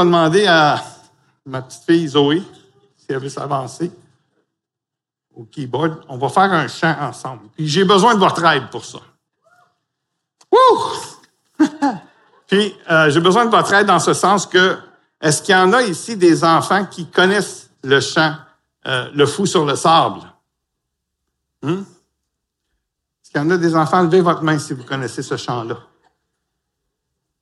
vais demander à ma petite fille Zoé si elle veut s'avancer au keyboard. On va faire un chant ensemble. Puis j'ai besoin de votre aide pour ça. Wouh! Puis euh, j'ai besoin de votre aide dans ce sens que est-ce qu'il y en a ici des enfants qui connaissent le chant euh, Le fou sur le sable? Hmm? Est-ce qu'il y en a des enfants? Levez votre main si vous connaissez ce chant-là.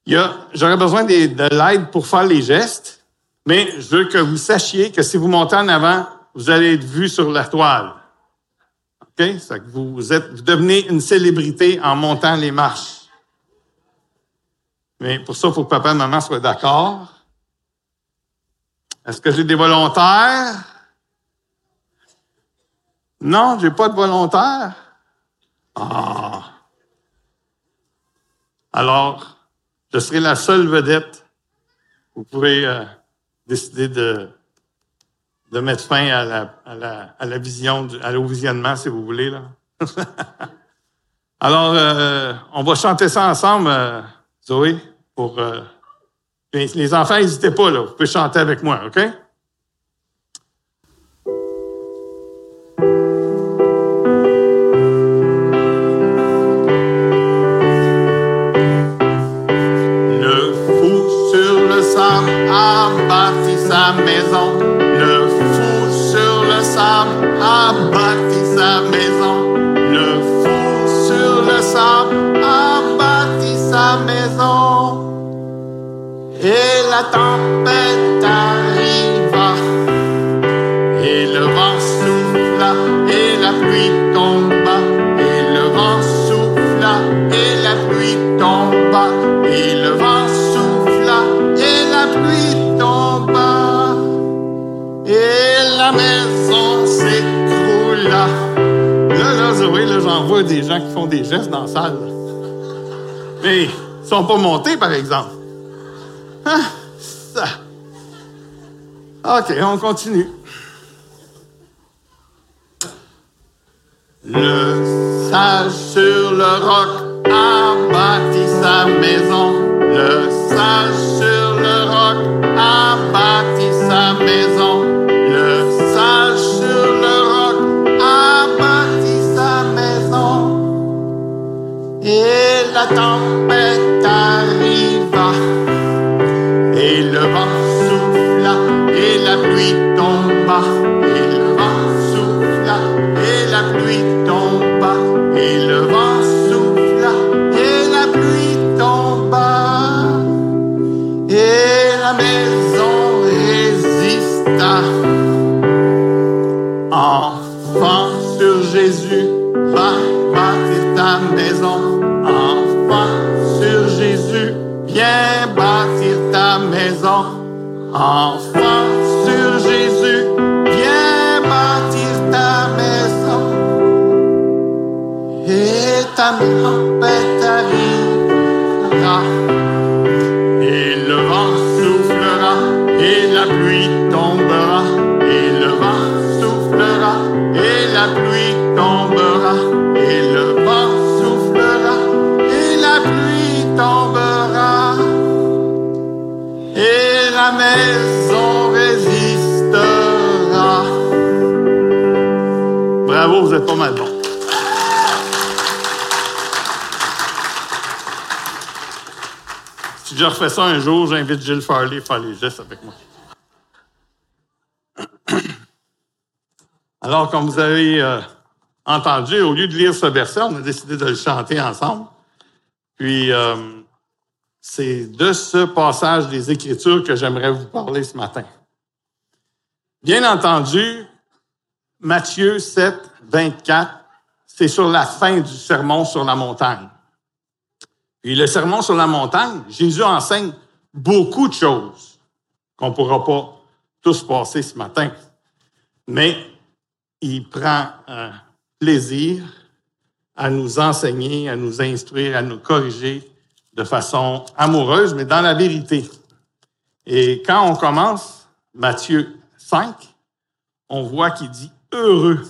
J'aurais besoin de, de l'aide pour faire les gestes, mais je veux que vous sachiez que si vous montez en avant, vous allez être vu sur la toile. OK? Que vous, êtes, vous devenez une célébrité en montant les marches. Mais pour ça, il faut que papa et maman soient d'accord. Est-ce que j'ai des volontaires? Non, j'ai pas de volontaires. Ah. Alors, je serai la seule vedette. Vous pouvez euh, décider de, de mettre fin à la, à la, à la vision, du, à visionnement, si vous voulez. Là. Alors, euh, on va chanter ça ensemble, euh, Zoé, pour... Euh, les enfants, n'hésitez pas, là. Vous pouvez chanter avec moi, OK? La maison s'écroula. Là, là, Zoé, là, j'en vois des gens qui font des gestes dans la salle. Mais ils sont pas montés, par exemple. Hein? OK, on continue. Le sage sur le roc a bâti sa maison. Le sage sur le roc a bâti sa maison. Tempête arriva. Et le vent le vent soufflera, et la pluie tombera. Et le vent soufflera, et la pluie tombera. Et la maison résiste Bravo, vous êtes pas mal bon. Si je refais ça un jour, j'invite Gilles Farley à faire les gestes avec moi. Alors, comme vous avez euh, entendu, au lieu de lire ce verset, on a décidé de le chanter ensemble. Puis, euh, c'est de ce passage des Écritures que j'aimerais vous parler ce matin. Bien entendu, Matthieu 7, 24, c'est sur la fin du sermon sur la montagne. Et le sermon sur la montagne, Jésus enseigne beaucoup de choses qu'on ne pourra pas tous passer ce matin. Mais il prend un plaisir à nous enseigner, à nous instruire, à nous corriger de façon amoureuse, mais dans la vérité. Et quand on commence Matthieu 5, on voit qu'il dit heureux.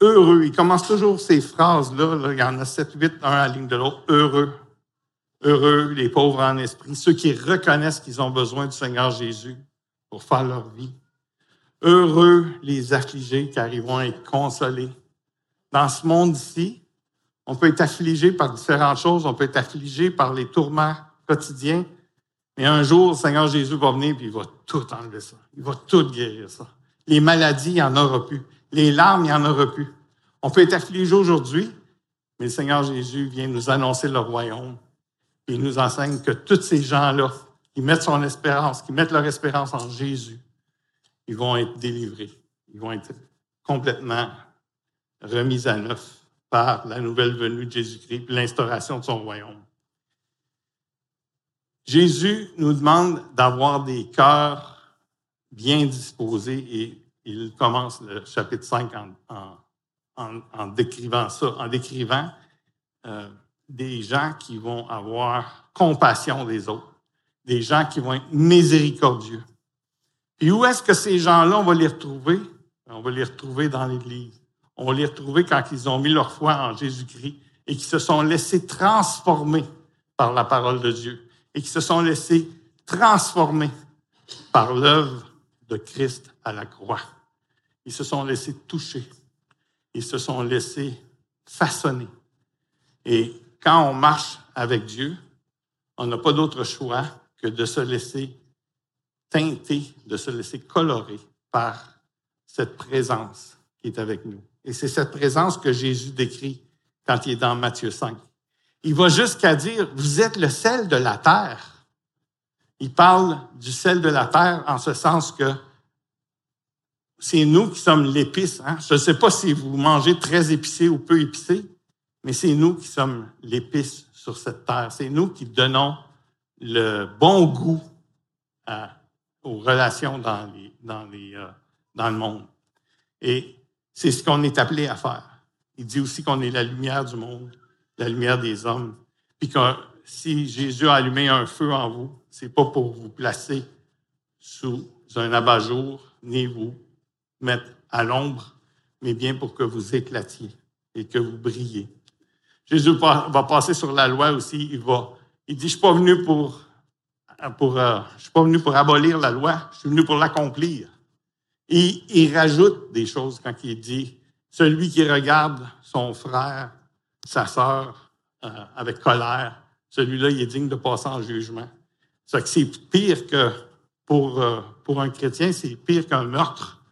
Heureux. Il commence toujours ces phrases-là. Il y en a sept, huit, un à la ligne de l'autre. Heureux. Heureux les pauvres en esprit, ceux qui reconnaissent qu'ils ont besoin du Seigneur Jésus pour faire leur vie. Heureux les affligés, car ils vont être consolés. Dans ce monde-ci, on peut être affligé par différentes choses, on peut être affligé par les tourments quotidiens, mais un jour, le Seigneur Jésus va venir et il va tout enlever ça. Il va tout guérir ça. Les maladies, il n'y en aura plus. Les larmes, il n'y en aura plus. On peut être affligé aujourd'hui, mais le Seigneur Jésus vient nous annoncer le royaume. Et il nous enseigne que tous ces gens-là, qui mettent son espérance, qui mettent leur espérance en Jésus, ils vont être délivrés. Ils vont être complètement remis à neuf par la nouvelle venue de Jésus-Christ, l'instauration de son royaume. Jésus nous demande d'avoir des cœurs bien disposés et il commence le chapitre 5 en, décrivant ça, en décrivant euh, des gens qui vont avoir compassion des autres, des gens qui vont être miséricordieux. Et où est-ce que ces gens-là, on va les retrouver? On va les retrouver dans l'Église. On va les retrouver quand ils ont mis leur foi en Jésus-Christ et qui se sont laissés transformer par la parole de Dieu et qui se sont laissés transformer par l'œuvre de Christ à la croix. Ils se sont laissés toucher. Ils se sont laissés façonner. Et quand on marche avec Dieu, on n'a pas d'autre choix que de se laisser teinter, de se laisser colorer par cette présence qui est avec nous. Et c'est cette présence que Jésus décrit quand il est dans Matthieu 5. Il va jusqu'à dire, vous êtes le sel de la terre. Il parle du sel de la terre en ce sens que c'est nous qui sommes l'épice. Hein? Je ne sais pas si vous mangez très épicé ou peu épicé, mais c'est nous qui sommes l'épice sur cette terre. C'est nous qui donnons le bon goût aux relations euh, dans le monde. Et c'est ce qu'on est appelé à faire. Il dit aussi qu'on est la lumière du monde, la lumière des hommes. Puis que si Jésus a allumé un feu en vous, c'est pas pour vous placer sous un abat-jour, ni vous mettre à l'ombre, mais bien pour que vous éclatiez et que vous brilliez. Jésus va passer sur la loi aussi. Il va, il dit, je suis pas venu pour, pour euh, je suis pas venu pour abolir la loi, je suis venu pour l'accomplir. Et il rajoute des choses quand il dit, celui qui regarde son frère, sa sœur, euh, avec colère, celui-là, il est digne de passer en jugement. C'est que c'est pire que, pour, euh, pour un chrétien, c'est pire qu'un meurtre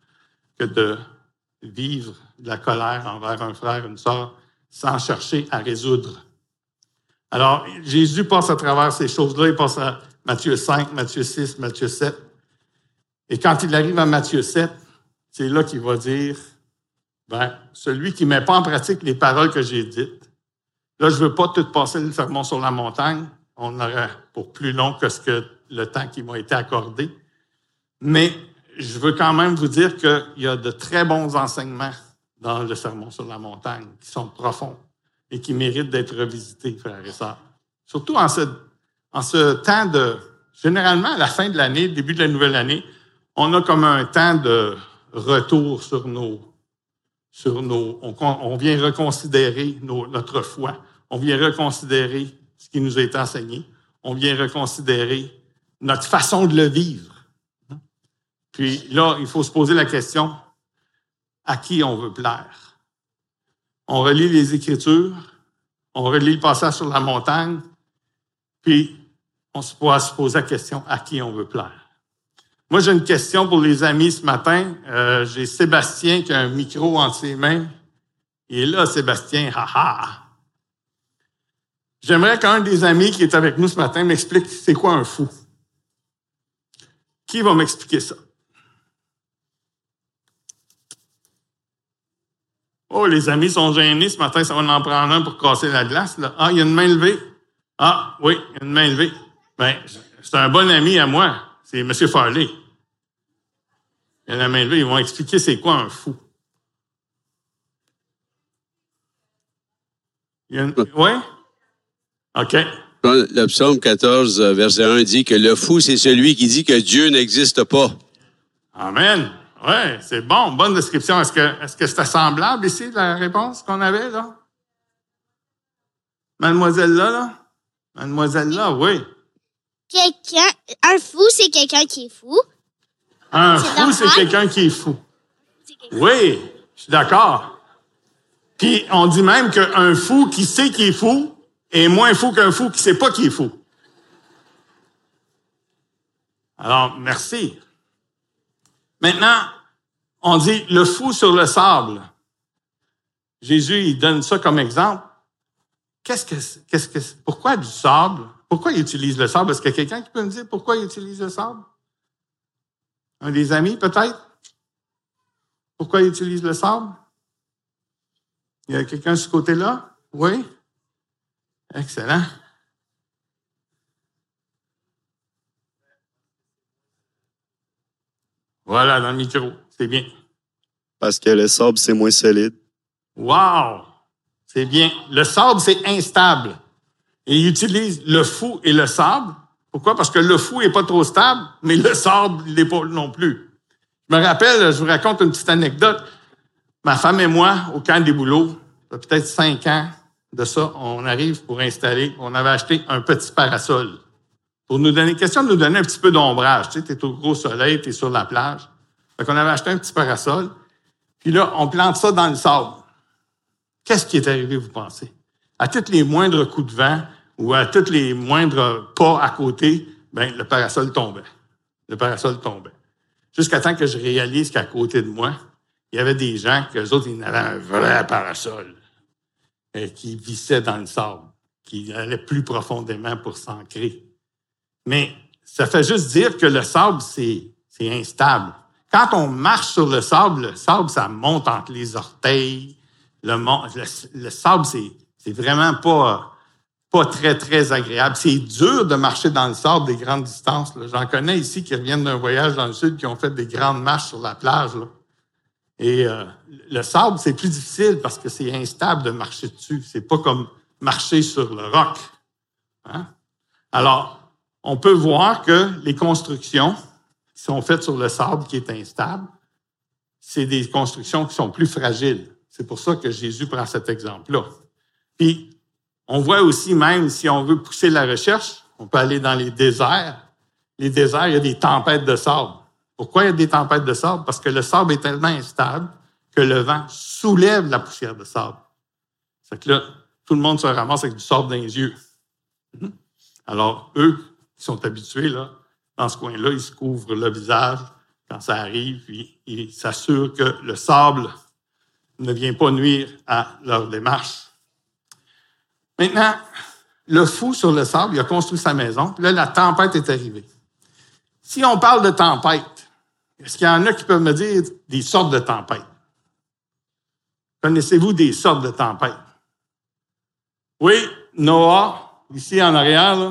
que de vivre de la colère envers un frère, une sœur, sans chercher à résoudre. Alors, Jésus passe à travers ces choses-là. Il passe à Matthieu 5, Matthieu 6, Matthieu 7. Et quand il arrive à Matthieu 7, c'est là qu'il va dire, ben, celui qui ne met pas en pratique les paroles que j'ai dites, là, je ne veux pas tout passer le sermon sur la montagne. On aurait pour plus long que ce que le temps qui m'a été accordé. Mais je veux quand même vous dire qu'il y a de très bons enseignements dans le Sermon sur la montagne qui sont profonds et qui méritent d'être revisités, frères et sœurs. Surtout en ce, en ce temps de... Généralement, à la fin de l'année, début de la nouvelle année, on a comme un temps de retour sur nos... Sur nos on, vient reconsidérer notre foi. On vient reconsidérer ce qui nous été enseigné. On vient reconsidérer notre façon de le vivre. Puis là, il faut se poser la question, à qui on veut plaire? On relit les Écritures, on relit le passage sur la montagne, puis on se se poser la question, à qui on veut plaire? Moi, j'ai une question pour les amis ce matin. Euh, j'ai Sébastien qui a un micro entre ses mains. Il est là, Sébastien. J'aimerais qu'un des amis qui est avec nous ce matin m'explique c'est quoi un fou. Qui va m'expliquer ça? Oh, les amis sont gênés ce matin, ça va en prendre un pour casser la glace. Ah, il y a une main levée. Ah, oui, il y a une main levée. Ben, c'est un bon ami à moi. C'est M. Farley. Il y a la main levée. Ils vont expliquer c'est quoi un fou. A une... Oui? OK. Le psaume 14, verset 1 dit que le fou, c'est celui qui dit que Dieu n'existe pas. Amen. Oui, c'est bon, bonne description. Est-ce que est-ce que c'était semblable ici, la réponse qu'on avait, là? Mademoiselle là, là? Mademoiselle là, oui. Quelqu'un, un fou, c'est quelqu'un qui est fou. Un fou, c'est quelqu'un qui est fou. Oui, je suis d'accord. Puis on dit même qu'un fou qui sait qu'il est fou est moins fou qu'un fou qui sait pas qu'il est fou. Alors, merci. Maintenant, on dit le fou sur le sable. Jésus, il donne ça comme exemple. Qu'est-ce que, qu'est-ce que, c'est- pourquoi du sable? Pourquoi il utilise le sable? Est-ce qu'il y a quelqu'un qui peut me dire pourquoi il utilise le sable? Un des amis, peut-être? Pourquoi il utilise le sable? Il y a quelqu'un de ce côté-là? Oui? Excellent. Voilà, dans le micro. C'est bien. Parce que le sable, c'est moins solide. Wow! C'est bien. Le sable, c'est instable. Et il utilise le fou et le sable. Pourquoi? Parce que le fou est pas trop stable, mais le sable, il l'est pas non plus. Je me rappelle, je vous raconte une petite anecdote. Ma femme et moi, au camp des boulots, peut-être cinq ans de ça, on arrive pour installer, on avait acheté un petit parasol. Pour nous donner, question de nous donner un petit peu d'ombrage. Tu sais, t'es au gros soleil, t'es sur la plage. Fait qu'on avait acheté un petit parasol. Puis là, on plante ça dans le sable. Qu'est-ce qui est arrivé, vous pensez? À tous les moindres coups de vent ou à tous les moindres pas à côté, ben, le parasol tombait. Le parasol tombait. Jusqu'à temps que je réalise qu'à côté de moi, il y avait des gens que les autres, ils avaient un vrai parasol euh, qui vissait dans le sable, qui allait plus profondément pour s'ancrer. Mais ça fait juste dire que le sable, c'est, instable. Quand on marche sur le sable, le sable, ça monte entre les orteils. Le, le, le sable, c'est vraiment pas, pas très, très agréable. C'est dur de marcher dans le sable des grandes distances. J'en connais ici qui reviennent d'un voyage dans le sud, qui ont fait des grandes marches sur la plage. Et euh, le sable, c'est plus difficile parce que c'est instable de marcher dessus. C'est pas comme marcher sur le roc. Hein? Alors, on peut voir que les constructions qui sont faites sur le sable qui est instable, c'est des constructions qui sont plus fragiles. C'est pour ça que Jésus prend cet exemple-là. Puis, on voit aussi même, si on veut pousser la recherche, on peut aller dans les déserts. Les déserts, il y a des tempêtes de sable. Pourquoi il y a des tempêtes de sable? Parce que le sable est tellement instable que le vent soulève la poussière de sable. C'est que là, tout le monde se ramasse avec du sable dans les yeux. Mhm. Alors, eux, qui sont habitués, là, dans ce coin-là, ils se couvrent le visage quand ça arrive, puis ils s'assurent que le sable ne vient pas nuire à leur démarche. Maintenant, le fou sur le sable, il a construit sa maison, puis là, la tempête est arrivée. Si on parle de tempête, est-ce qu'il y en a qui peuvent me dire des sortes de tempêtes? Connaissez-vous des sortes de tempêtes? Oui, Noah, ici en arrière, là.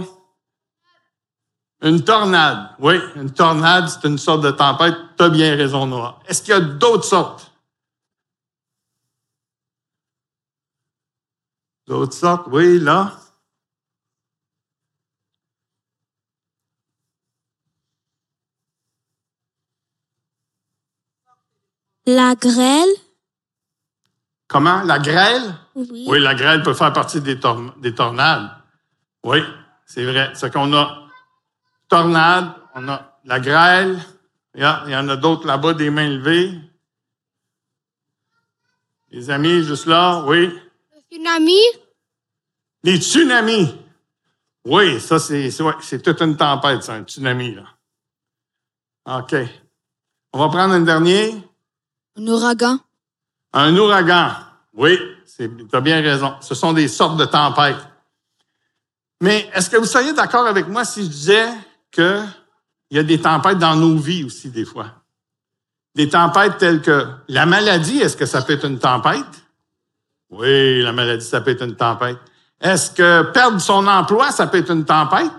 Une tornade. Oui, une tornade, c'est une sorte de tempête. Tu as bien raison, Noah. Est-ce qu'il y a d'autres sortes? D'autres sortes? Oui, là. La grêle? Comment? La grêle? Oui. Oui, la grêle peut faire partie des, tor- des tornades. Oui, c'est vrai. C'est qu'on a tornade, on a la grêle, il y, y en a d'autres là-bas, des mains levées. Les amis, juste là, oui. Tsunami? Les tsunamis. Oui, ça, c'est c'est- ouais, c'est toute une tempête, ça, un tsunami, là. OK. On va prendre un dernier. Un ouragan? Un ouragan. Oui, tu as bien raison. Ce sont des sortes de tempêtes. Mais est-ce que vous seriez d'accord avec moi si je disais qu'il y a des tempêtes dans nos vies aussi, des fois? Des tempêtes telles que la maladie, est-ce que ça peut être une tempête? Oui, la maladie, ça peut être une tempête. Est-ce que perdre son emploi, ça peut être une tempête?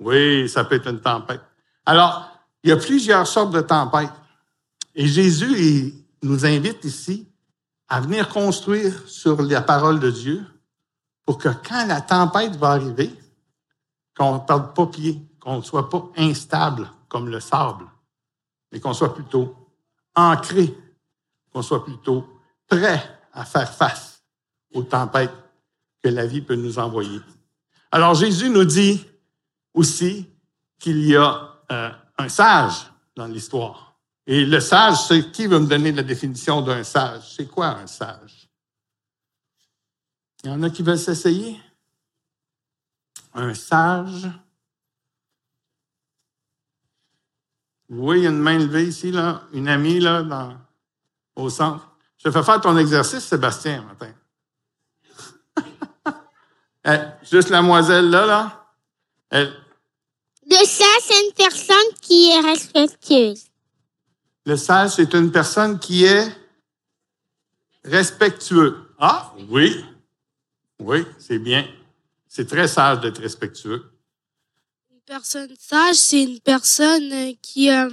Oui, ça peut être une tempête. Alors, il y a plusieurs sortes de tempêtes. Et Jésus, il nous invite ici à venir construire sur la parole de Dieu pour que quand la tempête va arriver, qu'on ne perde pas pied, qu'on ne soit pas instable comme le sable, mais qu'on soit plutôt ancré, qu'on soit plutôt prêt à faire face aux tempêtes que la vie peut nous envoyer. Alors Jésus nous dit aussi qu'il y a euh, un sage dans l'histoire. Et le sage, c'est qui veut me donner la définition d'un sage? C'est quoi un sage? Il y en a qui veulent s'essayer? Un sage? Vous voyez une main levée ici, là, une amie là, dans, au centre. Je te fais faire ton exercice, Sébastien, matin. Eh, juste la moiselle là, là. Elle, Le sage, c'est une personne qui est respectueuse. Le sage, c'est une personne qui est respectueux. Ah, oui. Oui, c'est bien. C'est très sage d'être respectueux. Une personne sage, c'est une personne euh, qui euh,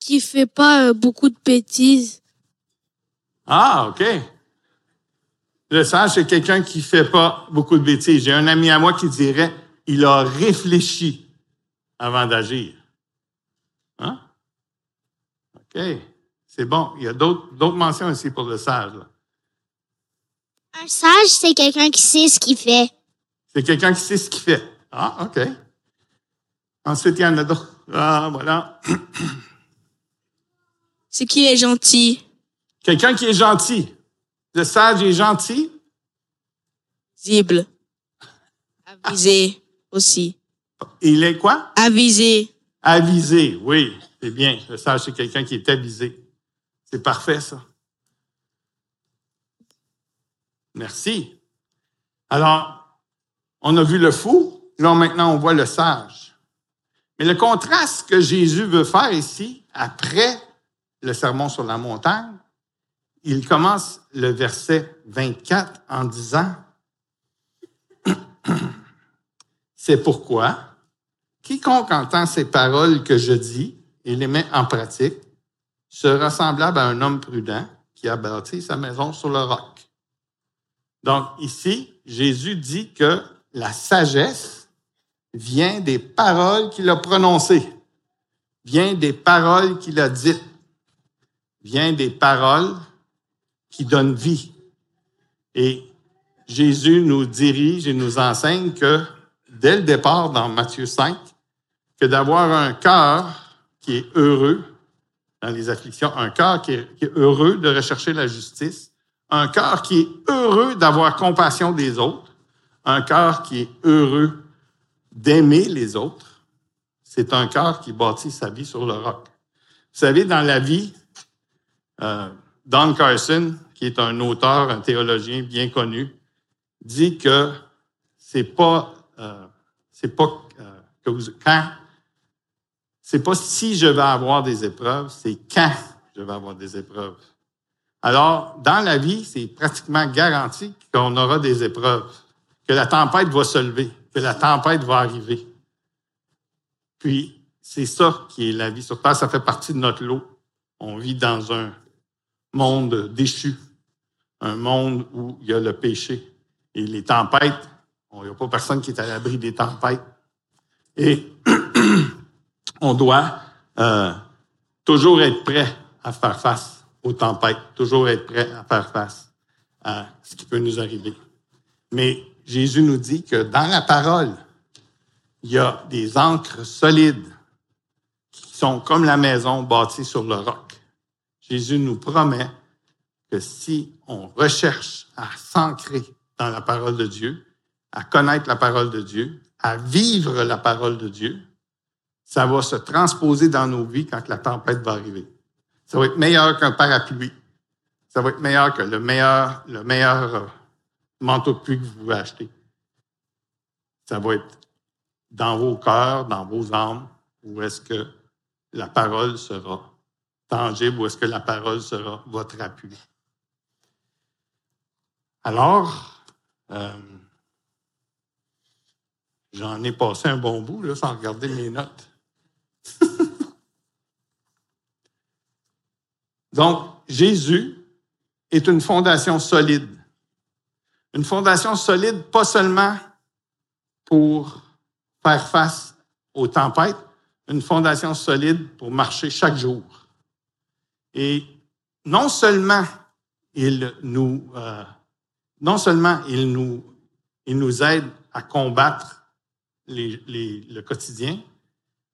qui fait pas euh, beaucoup de bêtises. Ah, OK. Le sage, c'est quelqu'un qui fait pas beaucoup de bêtises. J'ai un ami à moi qui dirait, il a réfléchi avant d'agir. Hein? OK. C'est bon. Il y a d'autres d'autres mentions ici pour le sage. là. Un sage, c'est quelqu'un qui sait ce qu'il fait. C'est quelqu'un qui sait ce qu'il fait. Ah, OK. Ensuite, il y en a d'autres. Ah, voilà. C'est qui est gentil, Quelqu'un qui est gentil. Le sage est gentil. visible, avisé aussi, Il est quoi? avisé. Avisé. Oui, c'est bien. Le sage, c'est quelqu'un qui est avisé. C'est parfait, ça. Merci. Alors, on a vu le fou. Là, maintenant, on voit le sage. Mais le contraste que Jésus veut faire ici, après le sermon sur la montagne, il commence le verset 24 en disant, C'est pourquoi quiconque entend ces paroles que je dis et les met en pratique sera semblable à un homme prudent qui a bâti sa maison sur le roc. Donc ici, Jésus dit que la sagesse vient des paroles qu'il a prononcées, vient des paroles qu'il a dites, vient des paroles qui donnent vie. Et Jésus nous dirige et nous enseigne que dès le départ dans Matthieu 5, que d'avoir un cœur qui est heureux dans les afflictions, un cœur qui est, qui est heureux de rechercher la justice, un cœur qui est heureux d'avoir compassion des autres, un cœur qui est heureux d'aimer les autres, c'est un cœur qui bâtit sa vie sur le roc. Vous savez, dans la vie, euh, Don Carson, qui est un auteur, un théologien bien connu, dit que c'est pas, euh, c'est pas euh, quand, c'est pas si je vais avoir des épreuves, c'est quand je vais avoir des épreuves. Alors, dans la vie, c'est pratiquement garanti qu'on aura des épreuves, que la tempête va se lever, que la tempête va arriver. Puis, c'est ça qui est la vie sur Terre, ça fait partie de notre lot. On vit dans un monde déchu, un monde où il y a le péché. Et les tempêtes, il n'y a pas personne qui est à l'abri des tempêtes. Et on doit euh, toujours être prêt à faire face aux tempêtes, toujours être prêt à faire face à ce qui peut nous arriver. Mais Jésus nous dit que dans la parole, il y a des ancres solides qui sont comme la maison bâtie sur le roc. Jésus nous promet que si on recherche à s'ancrer dans la parole de Dieu, à connaître la parole de Dieu, à vivre la parole de Dieu, ça va se transposer dans nos vies quand la tempête va arriver. Ça va être meilleur qu'un parapluie. Ça va être meilleur que le meilleur, le meilleur euh, manteau de pluie que vous pouvez acheter. Ça va être dans vos cœurs, dans vos âmes, où est-ce que la parole sera tangible, est-ce que la parole sera votre appui. Alors, euh, j'en ai passé un bon bout sans regarder mes notes. Donc, Jésus est une fondation solide. Une fondation solide, pas seulement pour faire face aux tempêtes, une fondation solide pour marcher chaque jour. Et non seulement il nous, euh, non seulement il nous, il nous aide à combattre les- les- le quotidien,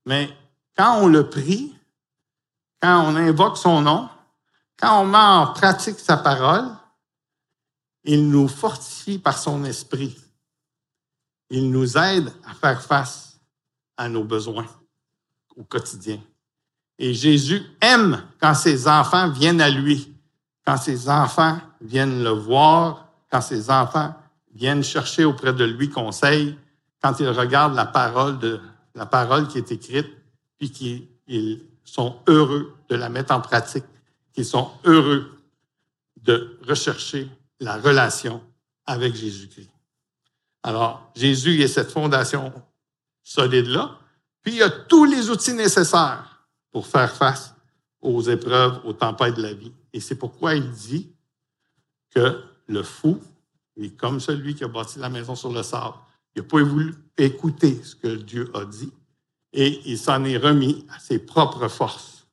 mais quand on le prie, quand on invoque son nom, quand on met en pratique sa parole, il nous fortifie par son esprit. Il nous aide à faire face à nos besoins au quotidien. Et Jésus aime quand ses enfants viennent à lui, quand ses enfants viennent le voir, quand ses enfants viennent chercher auprès de lui conseil, quand ils regardent la parole, de, la parole qui est écrite, puis qu'ils sont heureux de la mettre en pratique, qu'ils sont heureux de rechercher la relation avec Jésus-Christ. Alors, Jésus est cette fondation solide-là, puis il y a tous les outils nécessaires pour faire face aux épreuves, aux tempêtes de la vie. Et c'est pourquoi il dit que le fou est comme celui qui a bâti la maison sur le sable. Il n'a pas voulu écouter ce que Dieu a dit et il s'en est remis à ses propres forces.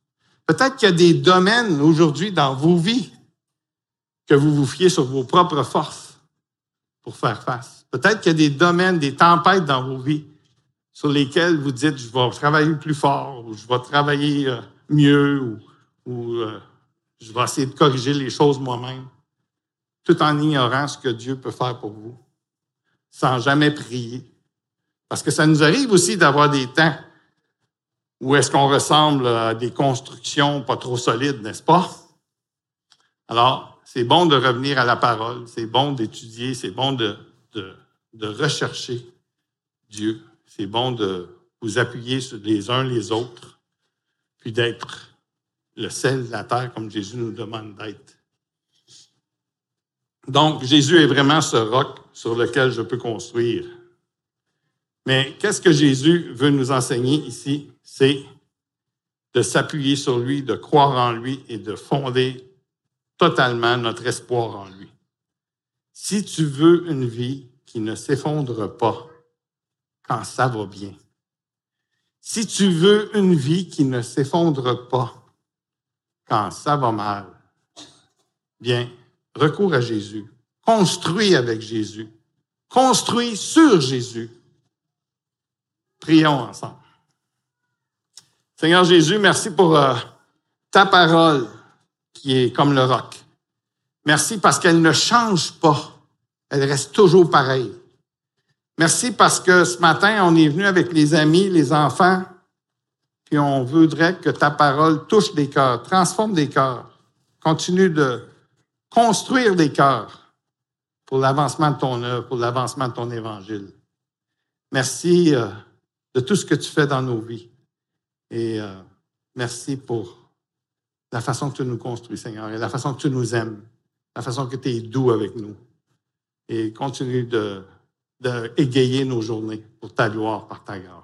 Peut-être qu'il y a des domaines aujourd'hui dans vos vies que vous vous fiez sur vos propres forces pour faire face. Peut-être qu'il y a des domaines, des tempêtes dans vos vies sur lesquels vous dites, je vais travailler plus fort, ou je vais travailler euh, mieux, ou, euh, je vais essayer de corriger les choses moi-même, tout en ignorant ce que Dieu peut faire pour vous, sans jamais prier. Parce que ça nous arrive aussi d'avoir des temps où est-ce qu'on ressemble à des constructions pas trop solides, n'est-ce pas? Alors, c'est bon de revenir à la parole, c'est bon d'étudier, c'est bon de rechercher Dieu, c'est bon de vous appuyer sur les uns les autres, puis d'être le sel de la terre comme Jésus nous demande d'être. Donc, Jésus est vraiment ce roc sur lequel je peux construire. Mais qu'est-ce que Jésus veut nous enseigner ici? C'est de s'appuyer sur lui, de croire en lui et de fonder totalement notre espoir en lui. Si tu veux une vie qui ne s'effondre pas quand ça va bien, si tu veux une vie qui ne s'effondre pas quand ça va mal, bien, recours à Jésus. Construis avec Jésus. Construis sur Jésus. Prions ensemble. Seigneur Jésus, merci pour euh, ta parole qui est comme le roc. Merci parce qu'elle ne change pas. Elle reste toujours pareille. Merci parce que ce matin, on est venu avec les amis, les enfants, puis on voudrait que ta parole touche des cœurs, transforme des cœurs, continue de construire des cœurs pour l'avancement de ton œuvre, pour l'avancement de ton évangile. Merci euh, de tout ce que tu fais dans nos vies. Et euh, merci pour la façon que tu nous construis, Seigneur, et la façon que tu nous aimes, la façon que tu es doux avec nous. Et continue de, de égayer nos journées pour ta gloire, par ta grâce.